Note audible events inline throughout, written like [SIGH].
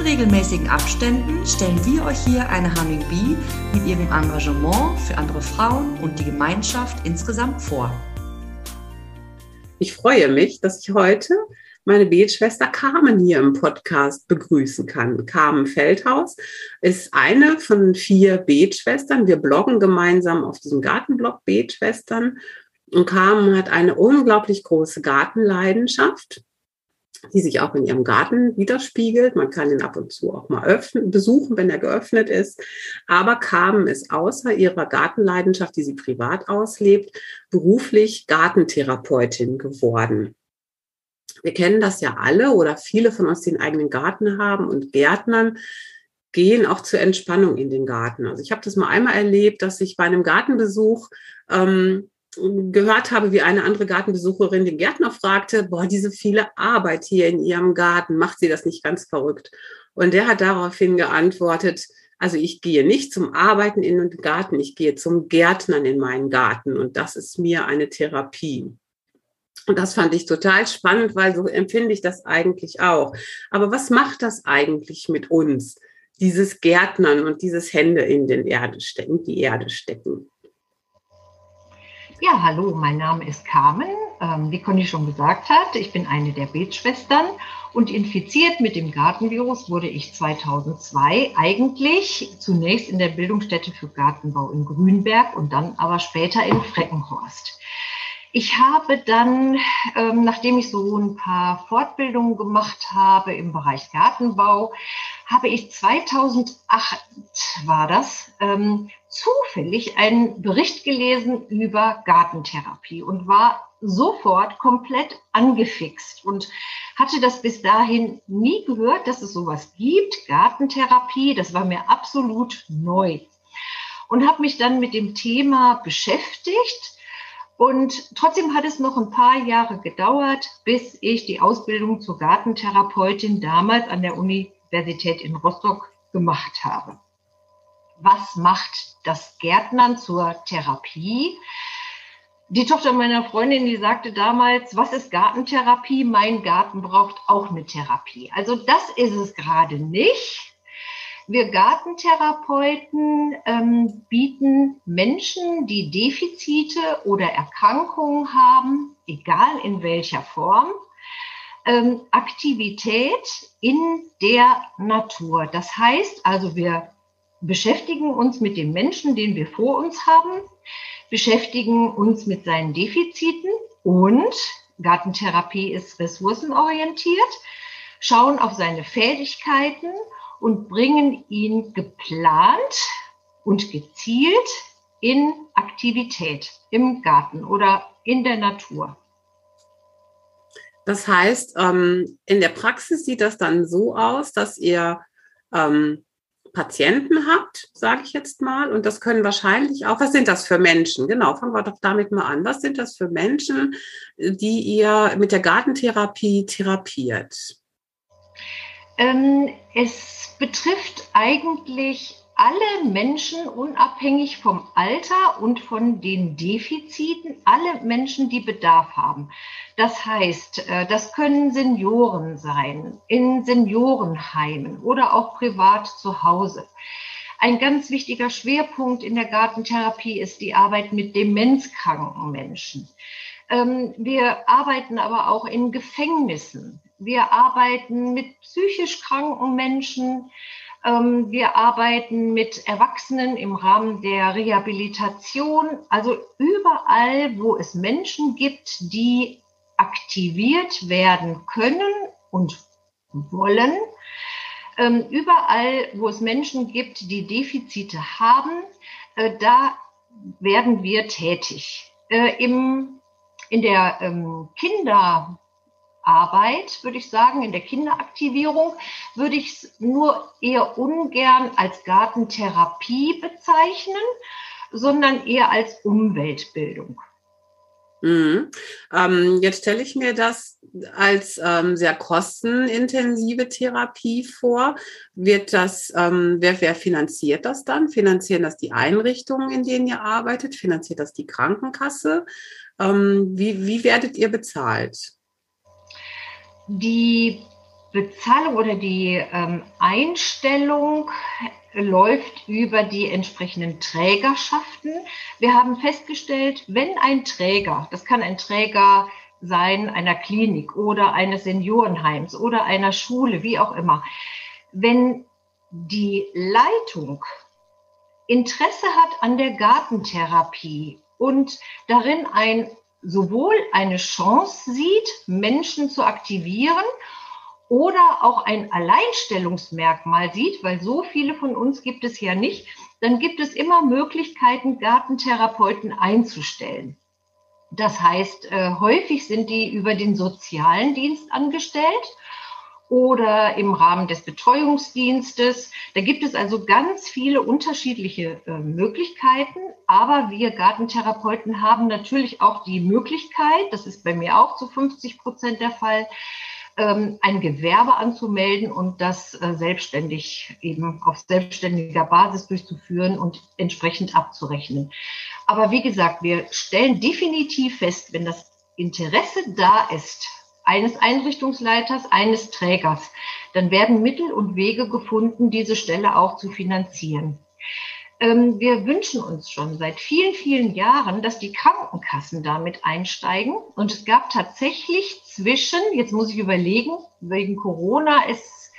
In regelmäßigen Abständen stellen wir euch hier eine Humming Bee mit ihrem Engagement für andere Frauen und die Gemeinschaft insgesamt vor. Ich freue mich, dass ich heute meine Betschwester Carmen hier im Podcast begrüßen kann. Carmen Feldhaus ist eine von vier Betschwestern. Wir bloggen gemeinsam auf diesem Gartenblog Betschwestern. Und Carmen hat eine unglaublich große Gartenleidenschaft die sich auch in ihrem Garten widerspiegelt. Man kann ihn ab und zu auch mal öffnen, besuchen, wenn er geöffnet ist. Aber Carmen ist außer ihrer Gartenleidenschaft, die sie privat auslebt, beruflich Gartentherapeutin geworden. Wir kennen das ja alle oder viele von uns, die einen eigenen Garten haben und Gärtnern gehen auch zur Entspannung in den Garten. Also ich habe das mal einmal erlebt, dass ich bei einem Gartenbesuch ähm, gehört habe, wie eine andere Gartenbesucherin den Gärtner fragte, boah, diese viele Arbeit hier in ihrem Garten, macht sie das nicht ganz verrückt? Und der hat daraufhin geantwortet, also ich gehe nicht zum Arbeiten in den Garten, ich gehe zum Gärtnern in meinen Garten und das ist mir eine Therapie. Und das fand ich total spannend, weil so empfinde ich das eigentlich auch. Aber was macht das eigentlich mit uns? Dieses Gärtnern und dieses Hände in den Erde stecken, die Erde stecken. Ja, hallo, mein Name ist Carmen. Ähm, wie Conny schon gesagt hat, ich bin eine der Betschwestern und infiziert mit dem Gartenvirus wurde ich 2002 eigentlich zunächst in der Bildungsstätte für Gartenbau in Grünberg und dann aber später in Freckenhorst. Ich habe dann, ähm, nachdem ich so ein paar Fortbildungen gemacht habe im Bereich Gartenbau, habe ich 2008 war das, ähm, zufällig einen Bericht gelesen über Gartentherapie und war sofort komplett angefixt und hatte das bis dahin nie gehört, dass es sowas gibt, Gartentherapie. Das war mir absolut neu. Und habe mich dann mit dem Thema beschäftigt und trotzdem hat es noch ein paar Jahre gedauert, bis ich die Ausbildung zur Gartentherapeutin damals an der Universität in Rostock gemacht habe. Was macht das Gärtnern zur Therapie? Die Tochter meiner Freundin, die sagte damals, was ist Gartentherapie? Mein Garten braucht auch eine Therapie. Also das ist es gerade nicht. Wir Gartentherapeuten ähm, bieten Menschen, die Defizite oder Erkrankungen haben, egal in welcher Form, ähm, Aktivität in der Natur. Das heißt also, wir beschäftigen uns mit dem Menschen, den wir vor uns haben, beschäftigen uns mit seinen Defiziten und Gartentherapie ist ressourcenorientiert, schauen auf seine Fähigkeiten und bringen ihn geplant und gezielt in Aktivität im Garten oder in der Natur. Das heißt, ähm, in der Praxis sieht das dann so aus, dass ihr ähm, Patienten habt, sage ich jetzt mal, und das können wahrscheinlich auch, was sind das für Menschen? Genau, fangen wir doch damit mal an. Was sind das für Menschen, die ihr mit der Gartentherapie therapiert? Ähm, es betrifft eigentlich alle Menschen unabhängig vom Alter und von den Defiziten, alle Menschen, die Bedarf haben. Das heißt, äh, das können Senioren sein, in Seniorenheimen oder auch privat zu Hause. Ein ganz wichtiger Schwerpunkt in der Gartentherapie ist die Arbeit mit demenzkranken Menschen. Ähm, wir arbeiten aber auch in Gefängnissen. Wir arbeiten mit psychisch kranken Menschen. Ähm, wir arbeiten mit Erwachsenen im Rahmen der Rehabilitation. Also überall, wo es Menschen gibt, die aktiviert werden können und wollen. Ähm, überall, wo es Menschen gibt, die Defizite haben, äh, da werden wir tätig. Äh, Im, in der ähm, Kinder- Arbeit, würde ich sagen, in der Kinderaktivierung, würde ich es nur eher ungern als Gartentherapie bezeichnen, sondern eher als Umweltbildung. Mhm. Ähm, jetzt stelle ich mir das als ähm, sehr kostenintensive Therapie vor. Wird das, ähm, wer, wer finanziert das dann? Finanzieren das die Einrichtungen, in denen ihr arbeitet? Finanziert das die Krankenkasse? Ähm, wie, wie werdet ihr bezahlt? Die Bezahlung oder die ähm, Einstellung läuft über die entsprechenden Trägerschaften. Wir haben festgestellt, wenn ein Träger, das kann ein Träger sein einer Klinik oder eines Seniorenheims oder einer Schule, wie auch immer, wenn die Leitung Interesse hat an der Gartentherapie und darin ein sowohl eine Chance sieht, Menschen zu aktivieren oder auch ein Alleinstellungsmerkmal sieht, weil so viele von uns gibt es ja nicht, dann gibt es immer Möglichkeiten, Gartentherapeuten einzustellen. Das heißt, äh, häufig sind die über den sozialen Dienst angestellt oder im Rahmen des Betreuungsdienstes. Da gibt es also ganz viele unterschiedliche äh, Möglichkeiten. Aber wir Gartentherapeuten haben natürlich auch die Möglichkeit, das ist bei mir auch zu 50 Prozent der Fall, ähm, ein Gewerbe anzumelden und das äh, selbstständig eben auf selbstständiger Basis durchzuführen und entsprechend abzurechnen. Aber wie gesagt, wir stellen definitiv fest, wenn das Interesse da ist, eines Einrichtungsleiters, eines Trägers, dann werden Mittel und Wege gefunden, diese Stelle auch zu finanzieren. Ähm, wir wünschen uns schon seit vielen, vielen Jahren, dass die Krankenkassen damit einsteigen. Und es gab tatsächlich zwischen, jetzt muss ich überlegen, wegen Corona ist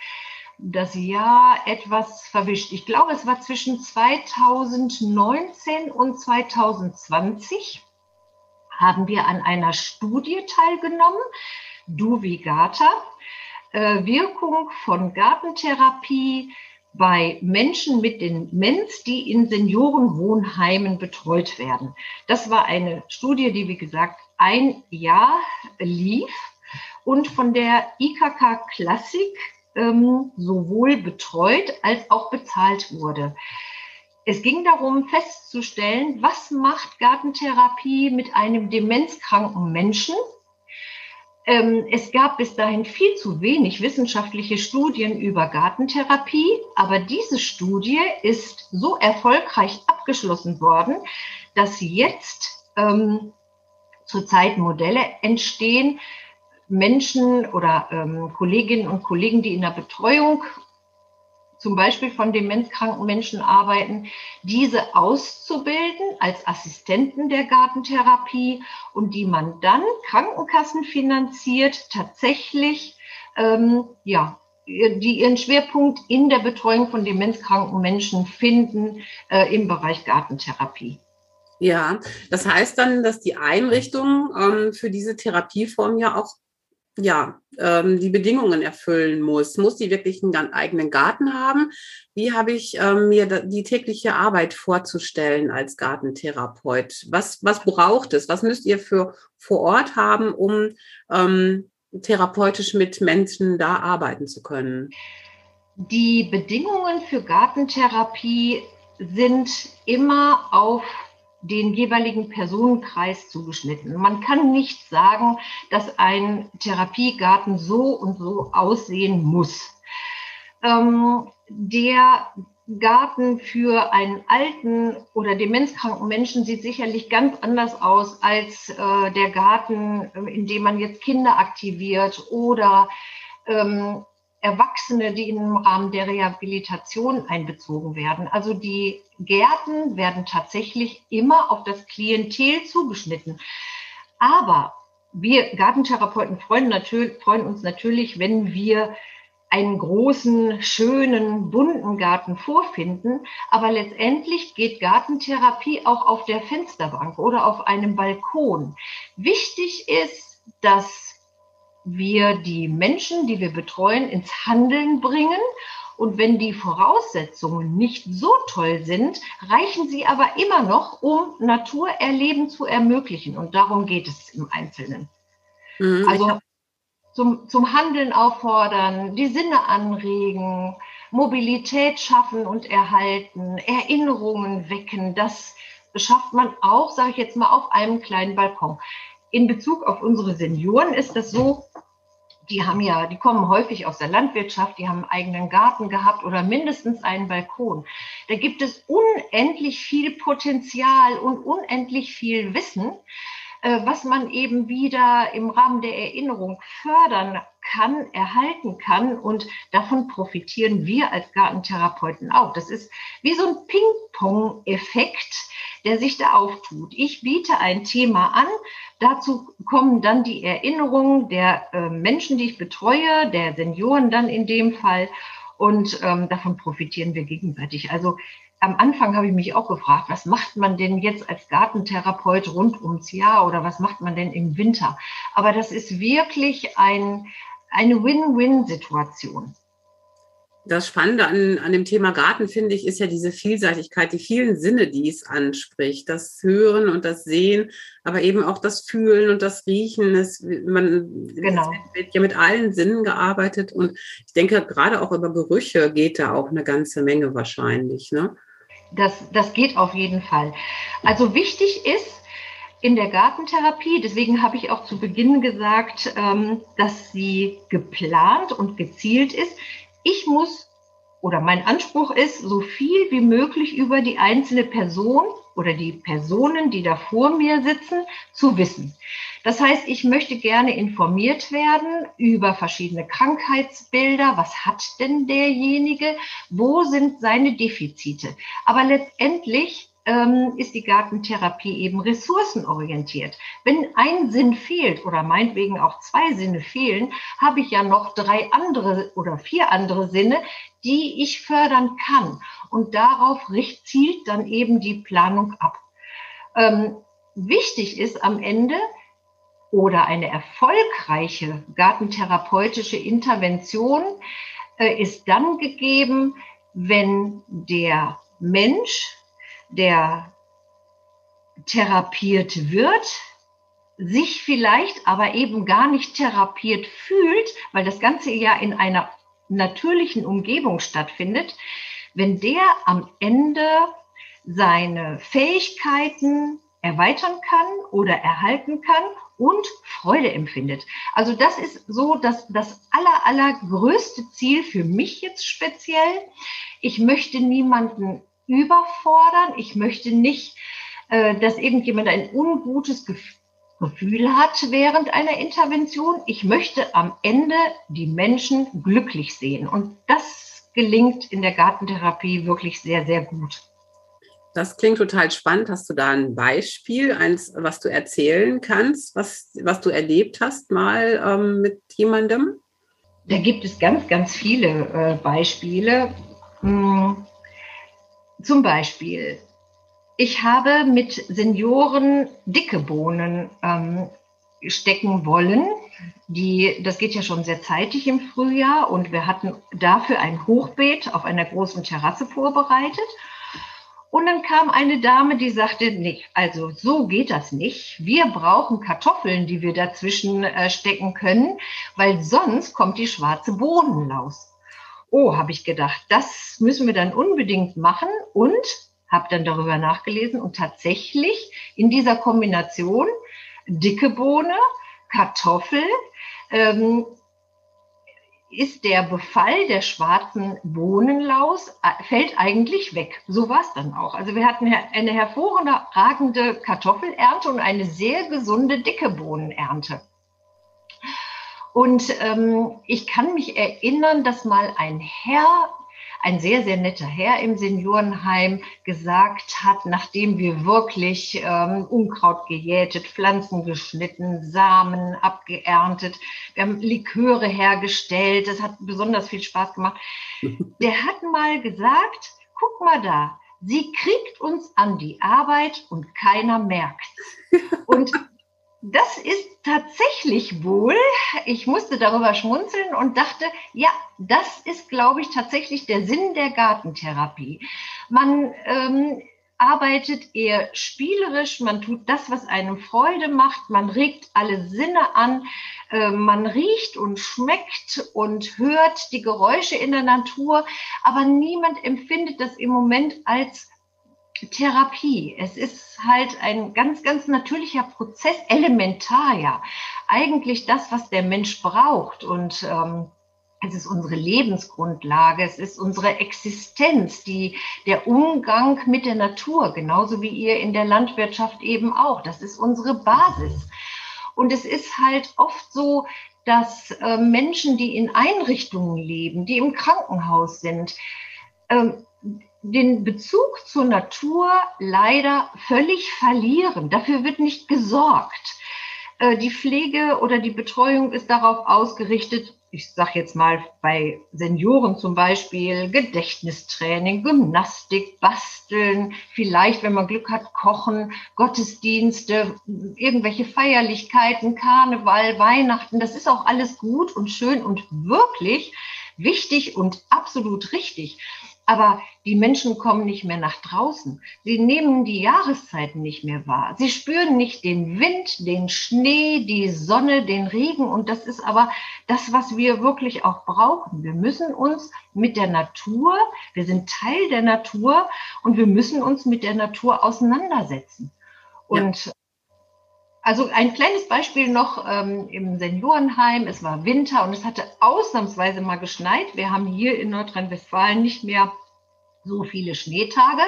das Jahr etwas verwischt. Ich glaube, es war zwischen 2019 und 2020 haben wir an einer Studie teilgenommen, Duvigata, äh, Wirkung von Gartentherapie bei Menschen mit Demenz, die in Seniorenwohnheimen betreut werden. Das war eine Studie, die, wie gesagt, ein Jahr lief und von der IKK Klassik ähm, sowohl betreut als auch bezahlt wurde. Es ging darum festzustellen, was macht Gartentherapie mit einem demenzkranken Menschen, es gab bis dahin viel zu wenig wissenschaftliche Studien über Gartentherapie, aber diese Studie ist so erfolgreich abgeschlossen worden, dass jetzt ähm, zurzeit Modelle entstehen, Menschen oder ähm, Kolleginnen und Kollegen, die in der Betreuung zum Beispiel von demenzkranken Menschen arbeiten, diese auszubilden als Assistenten der Gartentherapie und die man dann krankenkassenfinanziert tatsächlich ähm, ja, die ihren Schwerpunkt in der Betreuung von demenzkranken Menschen finden äh, im Bereich Gartentherapie. Ja, das heißt dann, dass die Einrichtung ähm, für diese Therapieform ja auch ja, ähm, die Bedingungen erfüllen muss. Muss die wirklich einen eigenen Garten haben? Wie habe ich ähm, mir die tägliche Arbeit vorzustellen als Gartentherapeut? Was, was braucht es? Was müsst ihr für vor Ort haben, um ähm, therapeutisch mit Menschen da arbeiten zu können? Die Bedingungen für Gartentherapie sind immer auf den jeweiligen Personenkreis zugeschnitten. Man kann nicht sagen, dass ein Therapiegarten so und so aussehen muss. Ähm, der Garten für einen alten oder demenzkranken Menschen sieht sicherlich ganz anders aus als äh, der Garten, in dem man jetzt Kinder aktiviert oder ähm, Erwachsene, die im Rahmen der Rehabilitation einbezogen werden. Also die Gärten werden tatsächlich immer auf das Klientel zugeschnitten. Aber wir Gartentherapeuten freuen, natürlich, freuen uns natürlich, wenn wir einen großen, schönen, bunten Garten vorfinden. Aber letztendlich geht Gartentherapie auch auf der Fensterbank oder auf einem Balkon. Wichtig ist, dass wir die Menschen, die wir betreuen, ins Handeln bringen. Und wenn die Voraussetzungen nicht so toll sind, reichen sie aber immer noch, um Naturerleben zu ermöglichen. Und darum geht es im Einzelnen. Mhm. Also zum, zum Handeln auffordern, die Sinne anregen, Mobilität schaffen und erhalten, Erinnerungen wecken, das schafft man auch, sage ich jetzt mal, auf einem kleinen Balkon. In Bezug auf unsere Senioren ist das so, die haben ja, die kommen häufig aus der Landwirtschaft, die haben einen eigenen Garten gehabt oder mindestens einen Balkon. Da gibt es unendlich viel Potenzial und unendlich viel Wissen, was man eben wieder im Rahmen der Erinnerung fördern kann, erhalten kann. Und davon profitieren wir als Gartentherapeuten auch. Das ist wie so ein Ping-Pong-Effekt, der sich da auftut. Ich biete ein Thema an. Dazu kommen dann die Erinnerungen der äh, Menschen, die ich betreue, der Senioren dann in dem Fall. Und ähm, davon profitieren wir gegenseitig. Also am Anfang habe ich mich auch gefragt, was macht man denn jetzt als Gartentherapeut rund ums Jahr oder was macht man denn im Winter? Aber das ist wirklich ein, eine Win-Win-Situation. Das Spannende an, an dem Thema Garten, finde ich, ist ja diese Vielseitigkeit, die vielen Sinne, die es anspricht. Das Hören und das Sehen, aber eben auch das Fühlen und das Riechen. Das, man, genau. es wird ja mit allen Sinnen gearbeitet und ich denke, gerade auch über Gerüche geht da auch eine ganze Menge wahrscheinlich. Ne? Das, das geht auf jeden Fall. Also wichtig ist, in der Gartentherapie, deswegen habe ich auch zu Beginn gesagt, ähm, dass sie geplant und gezielt ist. Ich muss oder mein Anspruch ist, so viel wie möglich über die einzelne Person oder die Personen, die da vor mir sitzen, zu wissen. Das heißt, ich möchte gerne informiert werden über verschiedene Krankheitsbilder. Was hat denn derjenige? Wo sind seine Defizite? Aber letztendlich ähm, ist die Gartentherapie eben ressourcenorientiert. Wenn ein Sinn fehlt oder meinetwegen auch zwei Sinne fehlen, habe ich ja noch drei andere oder vier andere Sinne, die ich fördern kann. Und darauf zielt dann eben die Planung ab. Ähm, wichtig ist am Ende, oder eine erfolgreiche gartentherapeutische Intervention äh, ist dann gegeben, wenn der Mensch der therapiert wird, sich vielleicht aber eben gar nicht therapiert fühlt, weil das Ganze ja in einer natürlichen Umgebung stattfindet, wenn der am Ende seine Fähigkeiten erweitern kann oder erhalten kann und Freude empfindet. Also das ist so das, das aller, allergrößte Ziel für mich jetzt speziell. Ich möchte niemanden überfordern. Ich möchte nicht, äh, dass irgendjemand ein ungutes Gefühl hat während einer Intervention. Ich möchte am Ende die Menschen glücklich sehen. Und das gelingt in der Gartentherapie wirklich sehr, sehr gut. Das klingt total spannend. Hast du da ein Beispiel, eins, was du erzählen kannst, was, was du erlebt hast mal ähm, mit jemandem? Da gibt es ganz, ganz viele äh, Beispiele. Hm. Zum Beispiel, ich habe mit Senioren dicke Bohnen ähm, stecken wollen. Die, das geht ja schon sehr zeitig im Frühjahr und wir hatten dafür ein Hochbeet auf einer großen Terrasse vorbereitet. Und dann kam eine Dame, die sagte, nee, also so geht das nicht. Wir brauchen Kartoffeln, die wir dazwischen äh, stecken können, weil sonst kommt die schwarze Bohnenlaus oh, habe ich gedacht, das müssen wir dann unbedingt machen und habe dann darüber nachgelesen und tatsächlich in dieser Kombination dicke Bohne, Kartoffel, ähm, ist der Befall der schwarzen Bohnenlaus, äh, fällt eigentlich weg. So war es dann auch. Also wir hatten eine hervorragende Kartoffelernte und eine sehr gesunde dicke Bohnenernte. Und ähm, ich kann mich erinnern, dass mal ein Herr, ein sehr, sehr netter Herr im Seniorenheim gesagt hat, nachdem wir wirklich ähm, Unkraut gejätet, Pflanzen geschnitten, Samen abgeerntet, wir haben Liköre hergestellt, das hat besonders viel Spaß gemacht. [LAUGHS] Der hat mal gesagt, guck mal da, sie kriegt uns an die Arbeit und keiner merkt. [LAUGHS] Und das ist tatsächlich wohl, ich musste darüber schmunzeln und dachte, ja, das ist, glaube ich, tatsächlich der Sinn der Gartentherapie. Man ähm, arbeitet eher spielerisch, man tut das, was einem Freude macht, man regt alle Sinne an, äh, man riecht und schmeckt und hört die Geräusche in der Natur, aber niemand empfindet das im Moment als Therapie. Es ist halt ein ganz, ganz natürlicher Prozess, elementar ja. Eigentlich das, was der Mensch braucht. Und ähm, es ist unsere Lebensgrundlage, es ist unsere Existenz, die, der Umgang mit der Natur, genauso wie ihr in der Landwirtschaft eben auch. Das ist unsere Basis. Und es ist halt oft so, dass äh, Menschen, die in Einrichtungen leben, die im Krankenhaus sind, äh, den Bezug zur Natur leider völlig verlieren. Dafür wird nicht gesorgt. Äh, die Pflege oder die Betreuung ist darauf ausgerichtet, ich sage jetzt mal bei Senioren zum Beispiel, Gedächtnistraining, Gymnastik, Basteln, vielleicht, wenn man Glück hat, Kochen, Gottesdienste, irgendwelche Feierlichkeiten, Karneval, Weihnachten. Das ist auch alles gut und schön und wirklich wichtig und absolut richtig. Aber die Menschen kommen nicht mehr nach draußen. Sie nehmen die Jahreszeiten nicht mehr wahr. Sie spüren nicht den Wind, den Schnee, die Sonne, den Regen. Und das ist aber das, was wir wirklich auch brauchen. Wir müssen uns mit der Natur, wir sind Teil der Natur und wir müssen uns mit der Natur auseinandersetzen. Und ja. Also ein kleines Beispiel noch ähm, im Seniorenheim. Es war Winter und es hatte ausnahmsweise mal geschneit. Wir haben hier in Nordrhein-Westfalen nicht mehr so viele Schneetage.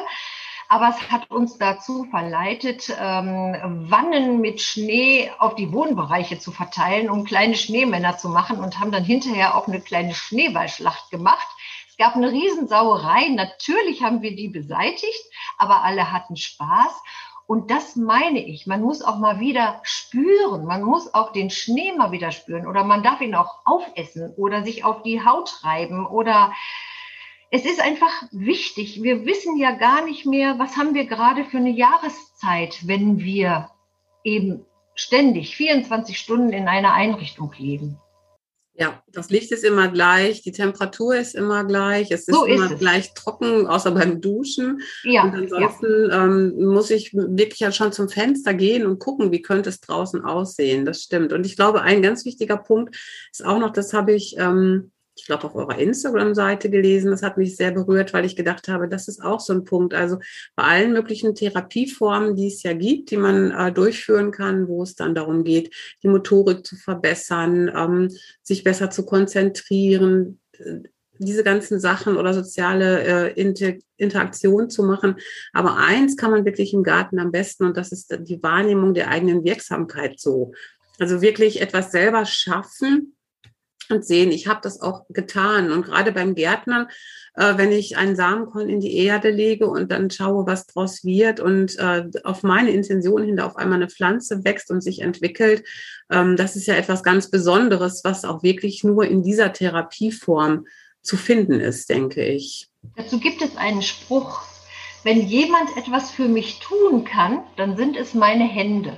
Aber es hat uns dazu verleitet, ähm, Wannen mit Schnee auf die Wohnbereiche zu verteilen, um kleine Schneemänner zu machen und haben dann hinterher auch eine kleine Schneeballschlacht gemacht. Es gab eine Riesensauerei. Natürlich haben wir die beseitigt, aber alle hatten Spaß. Und das meine ich. Man muss auch mal wieder spüren. Man muss auch den Schnee mal wieder spüren. Oder man darf ihn auch aufessen oder sich auf die Haut reiben oder es ist einfach wichtig. Wir wissen ja gar nicht mehr, was haben wir gerade für eine Jahreszeit, wenn wir eben ständig 24 Stunden in einer Einrichtung leben. Ja, das Licht ist immer gleich, die Temperatur ist immer gleich, es ist so immer es. gleich trocken, außer beim Duschen. Ja, und ansonsten ja. ähm, muss ich wirklich ja schon zum Fenster gehen und gucken, wie könnte es draußen aussehen. Das stimmt. Und ich glaube, ein ganz wichtiger Punkt ist auch noch, das habe ich ähm, ich glaube, auf eurer Instagram-Seite gelesen. Das hat mich sehr berührt, weil ich gedacht habe, das ist auch so ein Punkt. Also bei allen möglichen Therapieformen, die es ja gibt, die man äh, durchführen kann, wo es dann darum geht, die Motorik zu verbessern, ähm, sich besser zu konzentrieren, äh, diese ganzen Sachen oder soziale äh, Inter Interaktion zu machen. Aber eins kann man wirklich im Garten am besten und das ist die Wahrnehmung der eigenen Wirksamkeit so. Also wirklich etwas selber schaffen, und sehen, ich habe das auch getan. Und gerade beim Gärtnern, äh, wenn ich einen Samenkorn in die Erde lege und dann schaue, was draus wird und äh, auf meine Intention hin auf einmal eine Pflanze wächst und sich entwickelt, ähm, das ist ja etwas ganz Besonderes, was auch wirklich nur in dieser Therapieform zu finden ist, denke ich. Dazu gibt es einen Spruch, wenn jemand etwas für mich tun kann, dann sind es meine Hände.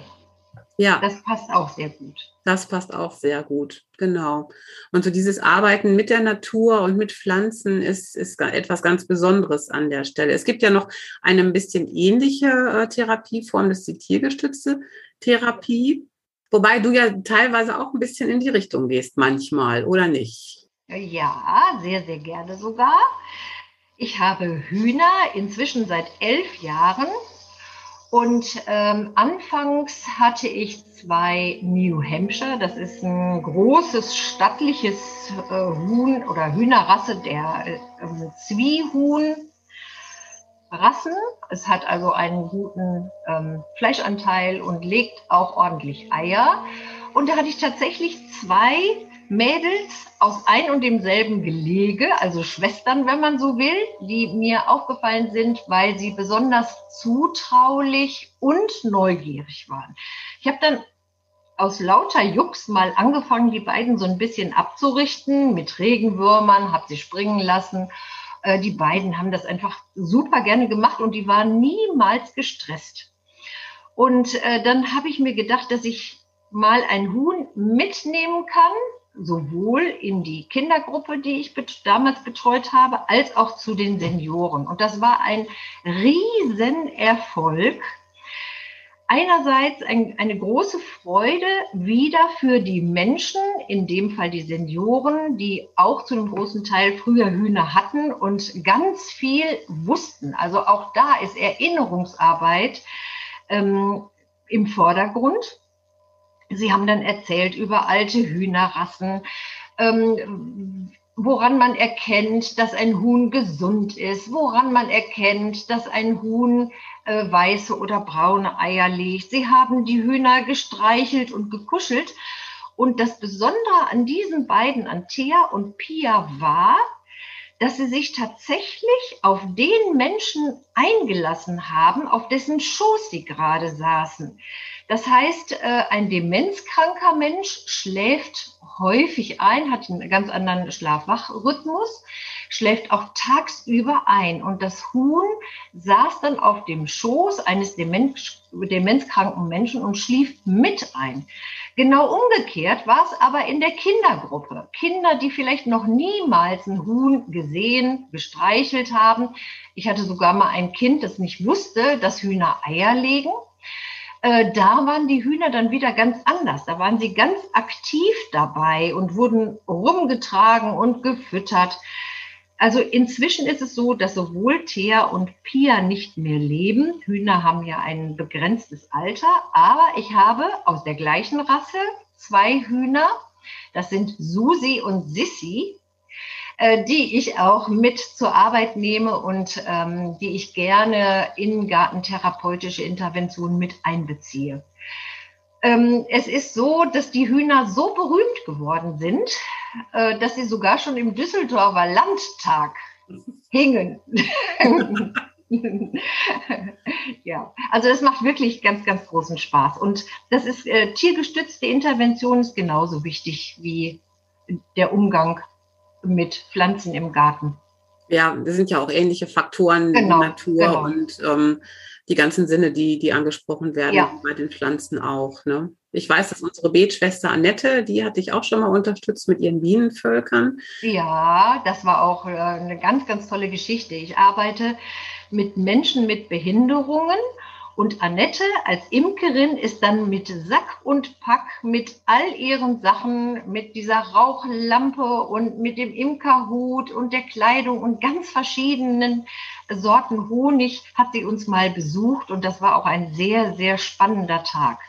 Ja. Das passt auch sehr gut. Das passt auch sehr gut, genau. Und so dieses Arbeiten mit der Natur und mit Pflanzen ist, ist etwas ganz Besonderes an der Stelle. Es gibt ja noch eine ein bisschen ähnliche äh, Therapieform, das ist die tiergestützte Therapie. Wobei du ja teilweise auch ein bisschen in die Richtung gehst manchmal, oder nicht? Ja, sehr, sehr gerne sogar. Ich habe Hühner inzwischen seit elf Jahren und ähm, anfangs hatte ich zwei New Hampshire. Das ist ein großes, stattliches äh, Huhn oder Hühnerrasse der äh, Zwiehuhn. Rassen. Es hat also einen guten ähm, Fleischanteil und legt auch ordentlich Eier. Und da hatte ich tatsächlich zwei Mädels aus ein und demselben Gelege, also Schwestern, wenn man so will, die mir aufgefallen sind, weil sie besonders zutraulich und neugierig waren. Ich habe dann aus lauter Jux mal angefangen, die beiden so ein bisschen abzurichten mit Regenwürmern, habe sie springen lassen. Äh, die beiden haben das einfach super gerne gemacht und die waren niemals gestresst. Und äh, dann habe ich mir gedacht, dass ich mal ein Huhn mitnehmen kann, sowohl in die Kindergruppe, die ich bet damals betreut habe, als auch zu den Senioren. Und das war ein Riesenerfolg. einerseits ein, eine große Freude wieder für die Menschen, in dem Fall die Senioren, die auch zu einem großen Teil früher Hühner hatten und ganz viel wussten. Also auch da ist Erinnerungsarbeit ähm, im Vordergrund. Sie haben dann erzählt über alte Hühnerrassen, ähm, woran man erkennt, dass ein Huhn gesund ist, woran man erkennt, dass ein Huhn äh, weiße oder braune Eier legt. Sie haben die Hühner gestreichelt und gekuschelt. Und das Besondere an diesen beiden, an Thea und Pia, war, dass sie sich tatsächlich auf den Menschen eingelassen haben, auf dessen Schoß sie gerade saßen. Das heißt, äh, ein demenzkranker Mensch schläft häufig ein, hat einen ganz anderen Schlafwachrhythmus, schläft auch tagsüber ein. Und das Huhn saß dann auf dem Schoß eines Demenz, demenzkranken Menschen und schlief mit ein. Genau umgekehrt war es aber in der Kindergruppe. Kinder, die vielleicht noch niemals ein Huhn gesehen, gestreichelt haben. Ich hatte sogar mal ein Kind, das nicht wusste, dass Hühner Eier legen. Äh, da waren die Hühner dann wieder ganz anders. Da waren sie ganz aktiv dabei und wurden rumgetragen und gefüttert. Also inzwischen ist es so, dass sowohl Thea und Pia nicht mehr leben. Hühner haben ja ein begrenztes Alter, aber ich habe aus der gleichen Rasse zwei Hühner. Das sind Susi und Sissi. Äh, die ich auch mit zur Arbeit nehme und ähm, die ich gerne in gartentherapeutische Interventionen mit einbeziehe. Ähm, es ist so, dass die Hühner so berühmt geworden sind, dass sie sogar schon im Düsseldorfer Landtag hingen. [LAUGHS] ja, also das macht wirklich ganz, ganz großen Spaß. Und das ist äh, tiergestützte Intervention ist genauso wichtig wie der Umgang mit Pflanzen im Garten. Ja, das sind ja auch ähnliche Faktoren genau, in der Natur genau. und ähm, die ganzen Sinne, die, die angesprochen werden ja. bei den Pflanzen auch. Ne? Ich weiß, dass unsere Betschwester Annette, die hatte ich auch schon mal unterstützt mit ihren Bienenvölkern. Ja, das war auch äh, eine ganz, ganz tolle Geschichte. Ich arbeite mit Menschen mit Behinderungen und Annette als Imkerin ist dann mit Sack und Pack, mit all ihren Sachen, mit dieser Rauchlampe und mit dem Imkerhut und der Kleidung und ganz verschiedenen Sorten Honig hat sie uns mal besucht und das war auch ein sehr, sehr spannender Tag.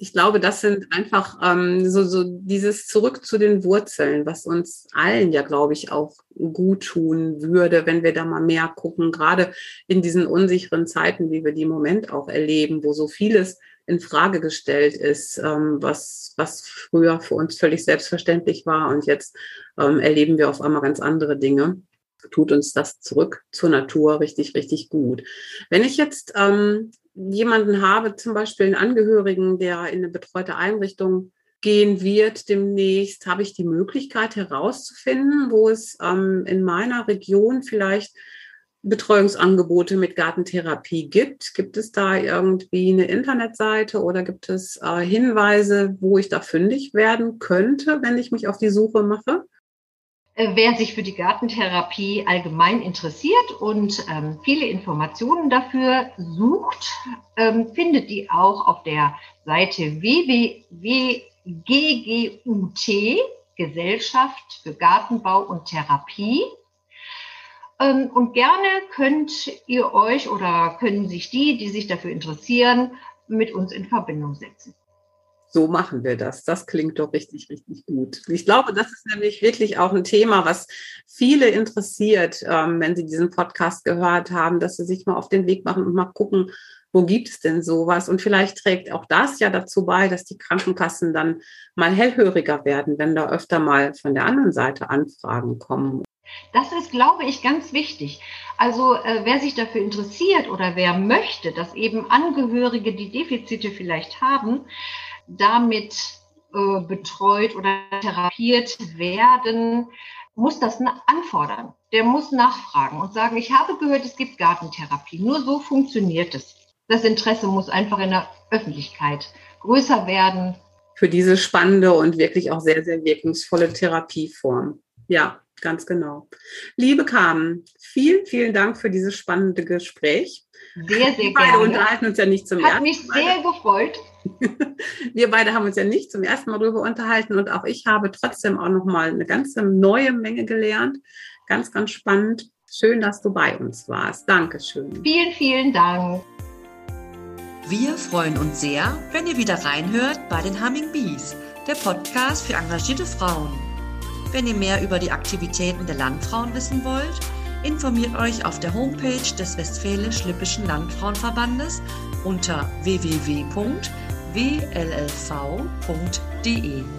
Ich glaube, das sind einfach ähm, so, so dieses Zurück zu den Wurzeln, was uns allen ja, glaube ich, auch gut tun würde, wenn wir da mal mehr gucken, gerade in diesen unsicheren Zeiten, wie wir die im Moment auch erleben, wo so vieles in Frage gestellt ist, ähm, was, was früher für uns völlig selbstverständlich war und jetzt ähm, erleben wir auf einmal ganz andere Dinge tut uns das zurück zur Natur richtig, richtig gut. Wenn ich jetzt ähm, jemanden habe, zum Beispiel einen Angehörigen, der in eine betreute Einrichtung gehen wird demnächst, habe ich die Möglichkeit herauszufinden, wo es ähm, in meiner Region vielleicht Betreuungsangebote mit Gartentherapie gibt. Gibt es da irgendwie eine Internetseite oder gibt es äh, Hinweise, wo ich da fündig werden könnte, wenn ich mich auf die Suche mache? Äh, wer sich für die Gartentherapie allgemein interessiert und ähm, viele Informationen dafür sucht, ähm, findet die auch auf der Seite www.ggut, Gesellschaft für Gartenbau und Therapie. Ähm, und gerne könnt ihr euch oder können sich die, die sich dafür interessieren, mit uns in Verbindung setzen so machen wir das. Das klingt doch richtig, richtig gut. Ich glaube, das ist nämlich wirklich auch ein Thema, was viele interessiert, ähm, wenn sie diesen Podcast gehört haben, dass sie sich mal auf den Weg machen und mal gucken, wo gibt es denn sowas? Und vielleicht trägt auch das ja dazu bei, dass die Krankenkassen dann mal hellhöriger werden, wenn da öfter mal von der anderen Seite Anfragen kommen. Das ist, glaube ich, ganz wichtig. Also äh, wer sich dafür interessiert oder wer möchte, dass eben Angehörige, die Defizite vielleicht haben, damit äh, betreut oder therapiert werden, muss das anfordern. Der muss nachfragen und sagen, ich habe gehört, es gibt Gartentherapie. Nur so funktioniert es. Das Interesse muss einfach in der Öffentlichkeit größer werden. Für diese spannende und wirklich auch sehr, sehr wirkungsvolle Therapieform. Ja, ganz genau. Liebe Carmen, vielen, vielen Dank für dieses spannende Gespräch. Sehr, sehr Wir beide gerne. unterhalten uns ja nicht zum Hat ersten mich Mal. sehr gefreut. [LAUGHS] Wir beide haben uns ja nicht zum ersten Mal darüber unterhalten und auch ich habe trotzdem auch noch mal eine ganze neue Menge gelernt. Ganz, ganz spannend. Schön, dass du bei uns warst. Dankeschön. Vielen, vielen Dank. Wir freuen uns sehr, wenn ihr wieder reinhört bei den Humming Bees, der Podcast für engagierte Frauen. Wenn ihr mehr über die Aktivitäten der Landfrauen wissen wollt, informiert euch auf der Homepage des Westfälisch-Lippischen Landfrauenverbandes unter www.wllv.de.